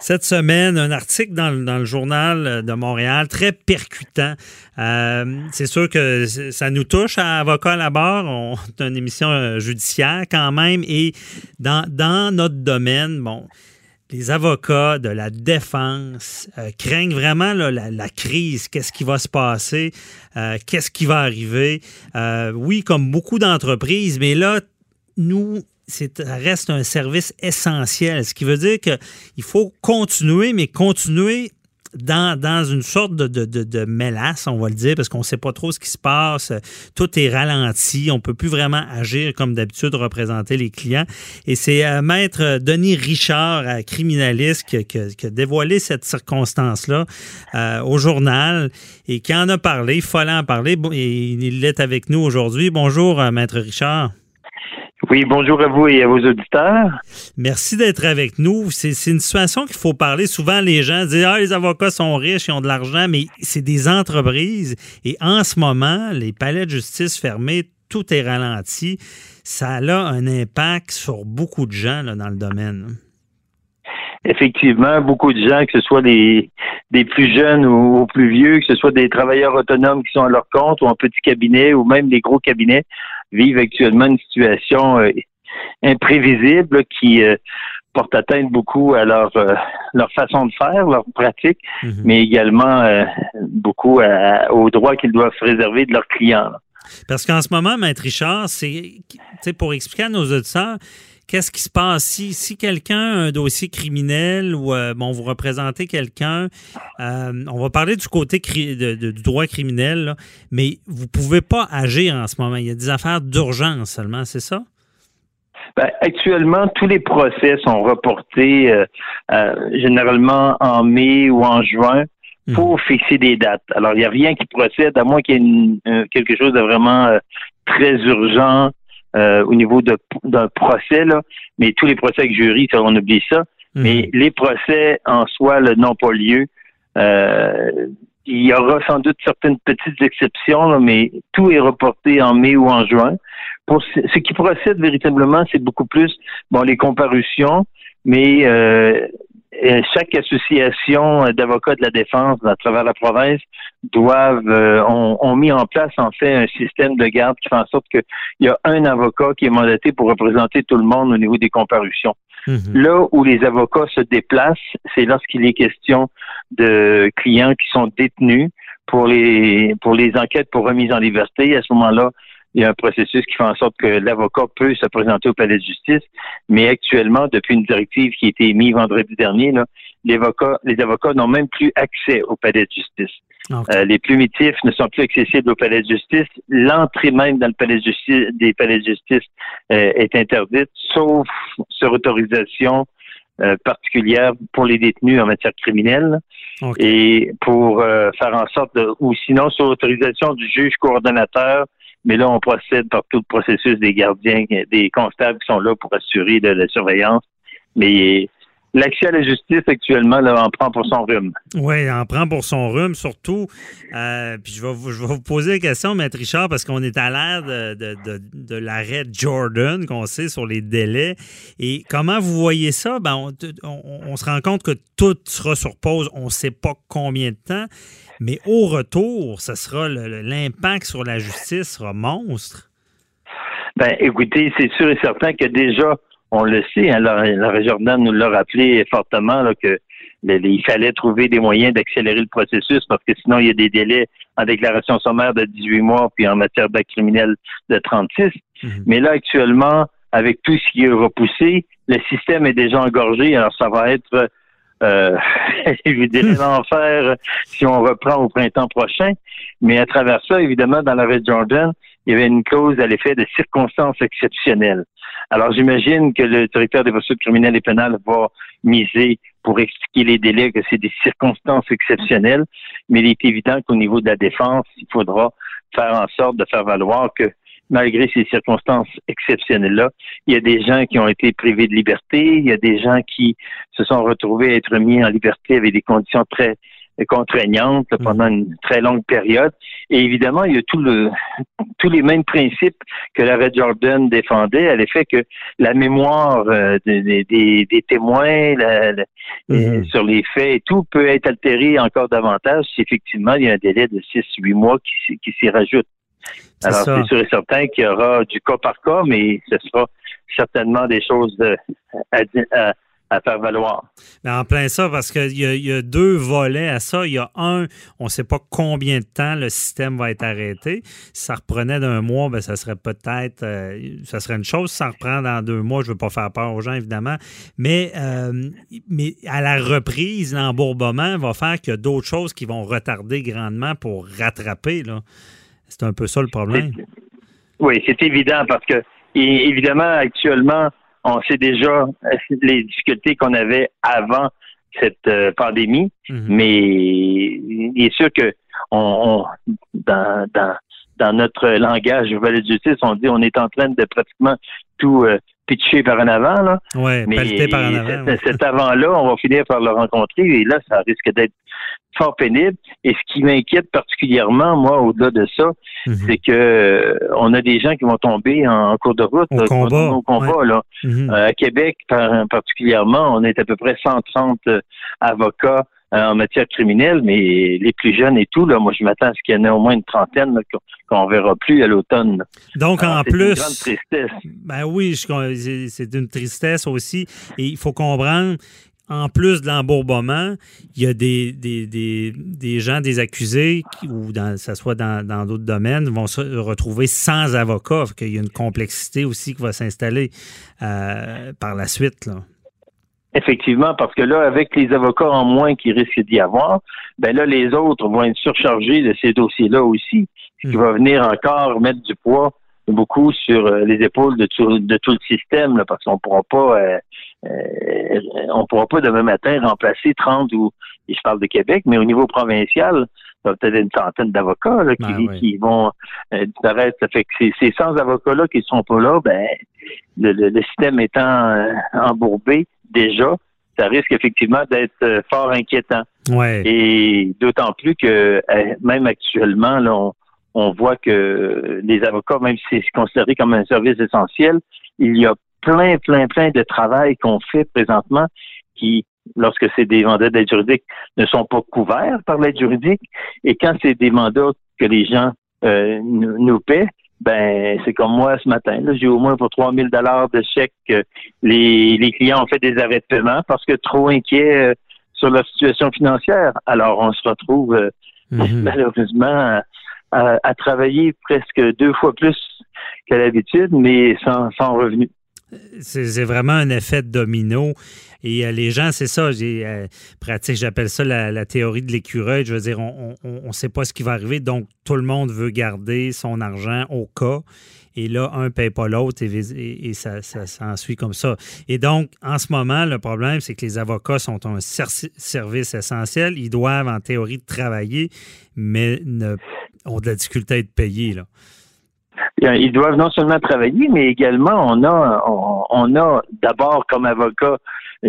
Cette semaine, un article dans, le journal de Montréal très percutant. Euh, c'est sûr que ça nous touche à Avocat à la barre. On a une émission euh, judiciaire quand même. Et dans, notre domaine, bon, les avocats de la défense euh, craignent vraiment la, crise, qu'est-ce qui va se passer, qu'est-ce qui va arriver? oui, comme beaucoup d'entreprises, mais là, nous, ça reste un service essentiel, ce qui veut dire qu'il faut continuer, mais continuer dans, une sorte de, de, mélasse, on va le dire, parce qu'on ne sait pas trop ce qui se passe. Tout est ralenti. On ne peut plus vraiment agir comme d'habitude, représenter les clients. Et c'est euh, Maître Denis Richard, euh, criminaliste, qui, a dévoilé cette circonstance-là euh, au journal et qui en a parlé. Il fallait en parler. Et il est avec nous aujourd'hui. Bonjour, Maître Richard. Oui, bonjour à vous et à vos auditeurs. Merci d'être avec nous. C'est une situation qu'il faut parler. Souvent, les gens disent Ah, les avocats sont riches, ils ont de l'argent, mais c'est des entreprises. Et en ce moment, les palais de justice fermés, tout est ralenti. Ça a un impact sur beaucoup de gens dans le domaine. Effectivement, beaucoup de gens, que ce soit des, des plus jeunes ou, plus vieux, que ce soit des travailleurs autonomes qui sont à leur compte ou en petit cabinet ou même des gros cabinets, vivent actuellement une situation euh, imprévisible qui euh, porte atteinte beaucoup à leur euh, leur façon de faire, leur pratique, mhm. mais également beaucoup aux droits qu'ils doivent réserver de leurs clients. Parce qu'en ce moment, Maître Richard, c'est pour expliquer à nos auditeurs, qu'est-ce qui se passe? Si, si quelqu'un a un dossier criminel ou euh, bon, vous représentez quelqu'un, euh, on va parler du côté du droit criminel, mais vous ne pouvez pas agir en ce moment. Il y a des affaires d'urgence seulement, c'est ça? Ben, actuellement, tous les procès sont reportés euh, généralement en mai ou en juin pour mhm. fixer des dates. Alors, il n'y a rien qui procède, à moins qu'il y ait quelque chose de vraiment très urgent euh, au niveau d'un procès, là, mais tous les procès avec jury, ça, on oublie ça. Mhm. Mais les procès en soi n'ont pas lieu. Euh, il y aura sans doute certaines petites exceptions, mais tout est reporté en mai ou en juin. Pour ce qui procède véritablement, c'est beaucoup plus bon les comparutions, mais euh, chaque association d'avocats de la défense à travers la province doivent euh, ont, mis en place en fait un système de garde qui fait en sorte qu'il y a un avocat qui est mandaté pour représenter tout le monde au niveau des comparutions. Mhm. Là où les avocats se déplacent, c'est lorsqu'il est question de clients qui sont détenus pour les pour les enquêtes pour remise en liberté. À ce moment-là, il y a un processus qui fait en sorte que l'avocat peut se présenter au palais de justice, mais actuellement, depuis une directive qui a été émise vendredi dernier, là, les avocats, les avocats n'ont même plus accès au palais de justice. Euh, les plumitifs ne sont plus accessibles au palais de justice. L'entrée même dans le palais de justice, des palais de justice euh, est interdite, sauf sur autorisation euh, particulière pour les détenus en matière criminelle et pour faire en sorte de, ou sinon sur autorisation du juge coordonnateur mais là, on procède par tout le processus des gardiens, des constables qui sont là pour assurer de la surveillance. Mais L'accès à la justice actuellement là, en prend pour son rhume. Oui, en prend pour son rhume, surtout. Euh, puis je vais, vous, poser la question, Maître Richard, parce qu'on est à l'ère de, l'arrêt Jordan qu'on sait sur les délais. Et comment vous voyez ça? Ben, on, on, se rend compte que tout sera sur pause. On ne sait pas combien de temps. Mais au retour, ce sera l'impact sur la justice sera monstre. Ben, écoutez, c'est sûr et certain que déjà, on le sait, hein, la, Jordan nous l'a rappelé fortement là, que il fallait trouver des moyens d'accélérer le processus parce que sinon il y a des délais en déclaration sommaire de 18 mois puis en matière d'acte criminel de 36. Mhm. Mais là actuellement, avec tout ce qui est repoussé, le système est déjà engorgé. Alors ça va être euh, dirais l'enfer si on reprend au printemps prochain. Mais à travers ça, évidemment, dans la Red Jordan, il y avait une clause à l'effet de circonstances exceptionnelles. Alors, j'imagine que le directeur des poursuites criminelles et pénales va miser pour expliquer les délais que c'est des circonstances exceptionnelles, mais il est évident qu'au niveau de la défense, il faudra faire en sorte de faire valoir que malgré ces circonstances exceptionnelles-là, il y a des gens qui ont été privés de liberté, il y a des gens qui se sont retrouvés à être mis en liberté avec des conditions très contraignante pendant une très longue période. Et évidemment, il y a tout le, tous les mêmes principes que l'arrêt Jordan défendait, à l'effet que la mémoire euh, des, des, témoins mm-hmm. sur les faits et tout peut être altérée encore davantage si effectivement il y a un délai de 6-8 mois qui, qui s'y rajoute. Alors, c'est sûr et certain qu'il y aura du cas par cas, mais ce sera certainement des choses à, à, à faire valoir. en plein ça, parce qu'il y, y, a deux volets à ça. Il y a un, on ne sait pas combien de temps le système va être arrêté. Si ça reprenait d'un mois, ben, ça serait peut-être, euh, ça serait une chose. Si ça reprend dans deux mois, je ne veux pas faire peur aux gens, évidemment. Mais, euh, mais à la reprise, l'embourbement va faire qu'il y a d'autres choses qui vont retarder grandement pour rattraper. C'est un peu ça le problème. Oui, c'est évident parce que, évidemment, actuellement, on sait déjà euh, les difficultés qu'on avait avant cette euh, pandémie, mhm. mais il est sûr que on, dans, dans, dans notre langage de justice, on dit on est en train de pratiquement tout euh, pitcher par en avant. Là. Ouais, mais par en avant. Cet, avant-là, on va finir par le rencontrer et là, ça risque d'être fort pénible. Et ce qui m'inquiète particulièrement, moi, au-delà de ça, mhm. c'est que euh, on a des gens qui vont tomber en, cours de route. Au combat. combat là. Mhm. Euh, à Québec, particulièrement, on est à peu près 130 avocats euh, en matière criminelle, mais les plus jeunes et tout, là, moi, je m'attends à ce qu'il y en ait au moins une trentaine qu'on ne verra plus à l'automne. Donc, en plus. Une grande tristesse. Ben oui, c'est une tristesse aussi. Et il faut comprendre en plus de l'embourbement, il y a des, des, des, des, gens, des accusés, ou dans, ça soit dans d'autres domaines, vont se retrouver sans avocat. Il y a une complexité aussi qui va s'installer euh, par la suite. Là. Effectivement, parce que là, avec les avocats en moins qui risquent d'y avoir, ben là, les autres vont être surchargés de ces dossiers-là aussi, ce qui hmm. va venir encore mettre du poids beaucoup sur euh, les épaules de tout, de tout le système, là, parce qu'on pourra pas euh, euh, on pourra pas demain matin remplacer 30 ou je parle de Québec, mais au niveau provincial, il y a peut-être une centaine d'avocats qui, ben qui vont disparaître. Ça fait que ces, ces 100 avocats-là qui ne sont pas là, ben le, le système étant embourbé, déjà, ça risque effectivement d'être euh, fort inquiétant. Ouais. Et d'autant plus que euh, même actuellement, là, on, voit que les avocats, même si c'est considéré comme un service essentiel, il y a plein, plein, plein de travail qu'on fait présentement qui, lorsque c'est des mandats d'aide juridique, ne sont pas couverts par l'aide juridique. Et quand c'est des mandats que les gens euh, nous paient, ben c'est comme moi ce matin. J'ai au moins pour 3000 dollars de chèques. Les, les clients ont fait des arrêts de paiement parce que trop inquiets euh, sur leur situation financière. Alors on se retrouve euh, mhm. malheureusement à, travailler presque deux fois plus qu'à l'habitude, mais sans, sans revenu. C'est vraiment un effet domino. Et euh, les gens, c'est ça, euh, pratique, j'appelle ça la, théorie de l'écureuil. Je veux dire, on ne sait pas ce qui va arriver, donc tout le monde veut garder son argent au cas. Et là, un ne paye pas l'autre et, ça, ça s'ensuit comme ça. Et donc, en ce moment, le problème, c'est que les avocats sont un service essentiel. Ils doivent, en théorie, travailler, mais ont de la difficulté à être payés. Là. Ils doivent non seulement travailler, mais également on a on a d'abord comme avocat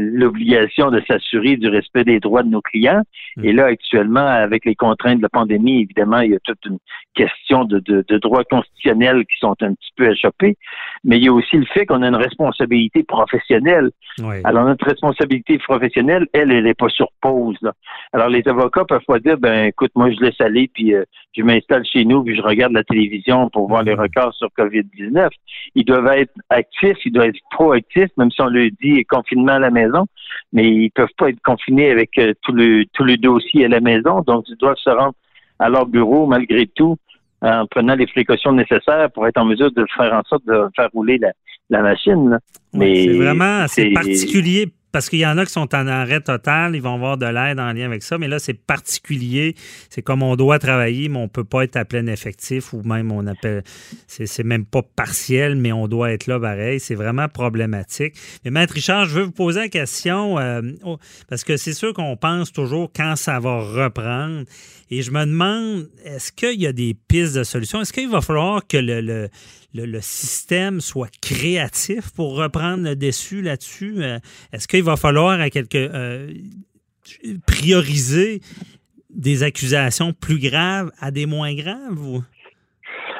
l'obligation de s'assurer du respect des droits de nos clients. Et là, actuellement, avec les contraintes de la pandémie, évidemment, il y a toute une question de, de, droits constitutionnels qui sont un petit peu échappés. Mais il y a aussi le fait qu'on a une responsabilité professionnelle. Alors, notre responsabilité professionnelle, elle, elle n'est pas sur pause. Alors, les avocats peuvent pas dire, ben, écoute, moi, je laisse aller, puis euh, je m'installe chez nous, puis je regarde la télévision pour voir les records sur COVID-19. Ils doivent être actifs, ils doivent être proactifs, même si on leur dit confinement à la maison mais ils peuvent pas être confinés avec euh, tout le tout le dossier à la maison, donc ils doivent se rendre à leur bureau malgré tout en prenant les précautions nécessaires pour être en mesure de faire en sorte de faire rouler la, machine. Mais c'est vraiment c'est particulier parce qu'il y en a qui sont en arrêt total, ils vont avoir de l'aide en lien avec ça, mais là, c'est particulier. C'est comme on doit travailler, mais on ne peut pas être à plein effectif ou même on appelle, c'est même pas partiel, mais on doit être là pareil. C'est vraiment problématique. Mais Maître Richard, je veux vous poser la question, euh, parce que c'est sûr qu'on pense toujours quand ça va reprendre. Et je me demande, est-ce qu'il y a des pistes de solutions? Est-ce qu'il va falloir que le le, système soit créatif pour reprendre le dessus là-dessus? Euh, est-ce qu'il va falloir à euh, prioriser des accusations plus graves à des moins graves? Ou?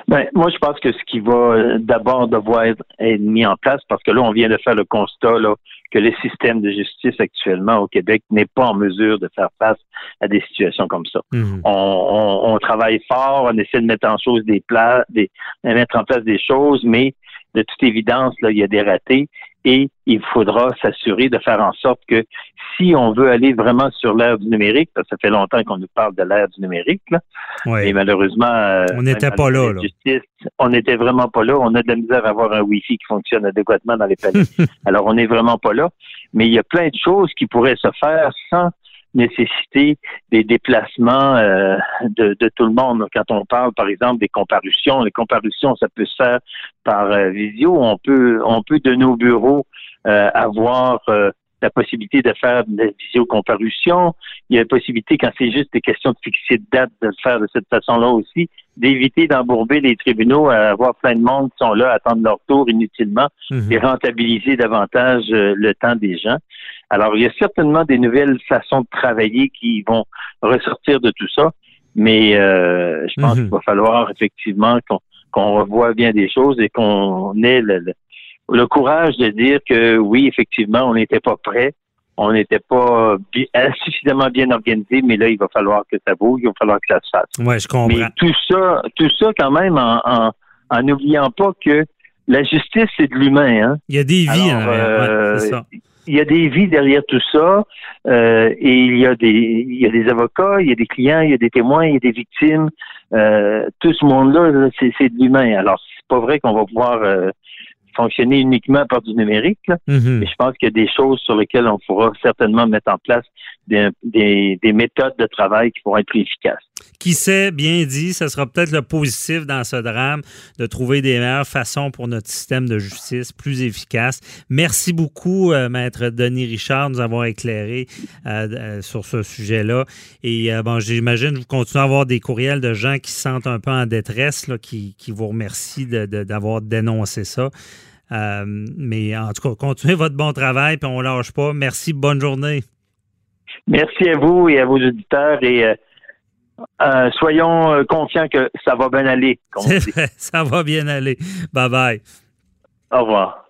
Ben, moi, je pense que ce qui va euh, d'abord devoir être mis en place, parce que là, on vient de faire le constat là, que le système de justice actuellement au Québec n'est pas en mesure de faire face à des situations comme ça. Mhm. On, on, travaille fort, on essaie de mettre en chose des plats, des, de mettre en place des choses, mais de toute évidence, là, il y a des ratés et il faudra s'assurer de faire en sorte que si on veut aller vraiment sur l'ère du numérique, parce que ça fait longtemps qu'on nous parle de l'ère du numérique, là, et malheureusement, euh, on n'était pas là. on n'était vraiment pas là. On a de la misère à avoir un Wi-Fi qui fonctionne adéquatement dans les palais. Alors, on n'est vraiment pas là. Mais il y a plein de choses qui pourraient se faire sans nécessiter des déplacements euh, de, tout le monde. Quand on parle, par exemple, des comparutions, les comparutions, ça peut se faire par euh, visio. On peut, on peut de nos bureaux euh, avoir la possibilité de faire des visiocomparutions. Il y a la possibilité, quand c'est juste des questions de fixer de date, de le faire de cette façon-là aussi, d'éviter d'embourber les tribunaux à avoir plein de monde qui sont là à attendre leur tour inutilement mhm. et rentabiliser davantage le temps des gens. Alors, il y a certainement des nouvelles façons de travailler qui vont ressortir de tout ça, mais euh, je pense mhm. qu'il va falloir effectivement qu'on revoie bien des choses et qu'on ait le, courage de dire que oui, effectivement, on n'était pas prêt, on n'était pas suffisamment bien organisé, mais là, il va falloir que ça bouge, il va falloir que ça se fasse. Oui, je comprends. Mais tout ça, tout ça quand même en n'oubliant pas que la justice, c'est de l'humain. Hein? Il y a des vies, hein, c'est ça il y a des vies derrière tout ça, euh, et il y a des il y a des avocats, il y a des clients, il y a des témoins, il y a des victimes. Euh, tout ce monde-là, c'est, de l'humain. Alors, c'est pas vrai qu'on va pouvoir euh, fonctionner uniquement par du numérique, mm-hmm. mais je pense qu'il y a des choses sur lesquelles on pourra certainement mettre en place des, des, des méthodes de travail qui pourront être plus efficaces qui sait, bien dit, ce sera peut-être le positif dans ce drame de trouver des meilleures façons pour notre système de justice plus efficace. Merci beaucoup, euh, Maître Denis Richard, de nous avoir éclairé euh, euh, sur ce sujet-là. Et bon, j'imagine que vous continuez à avoir des courriels de gens qui se sentent un peu en détresse, là, qui, qui vous remercient d'avoir dénoncé ça. Mais en tout cas, continuez votre bon travail, puis on ne lâche pas. Merci, bonne journée. Merci à vous et à vos auditeurs et euh, soyons euh, confiants que ça va bien aller. ça va bien aller. Bye bye. Au revoir.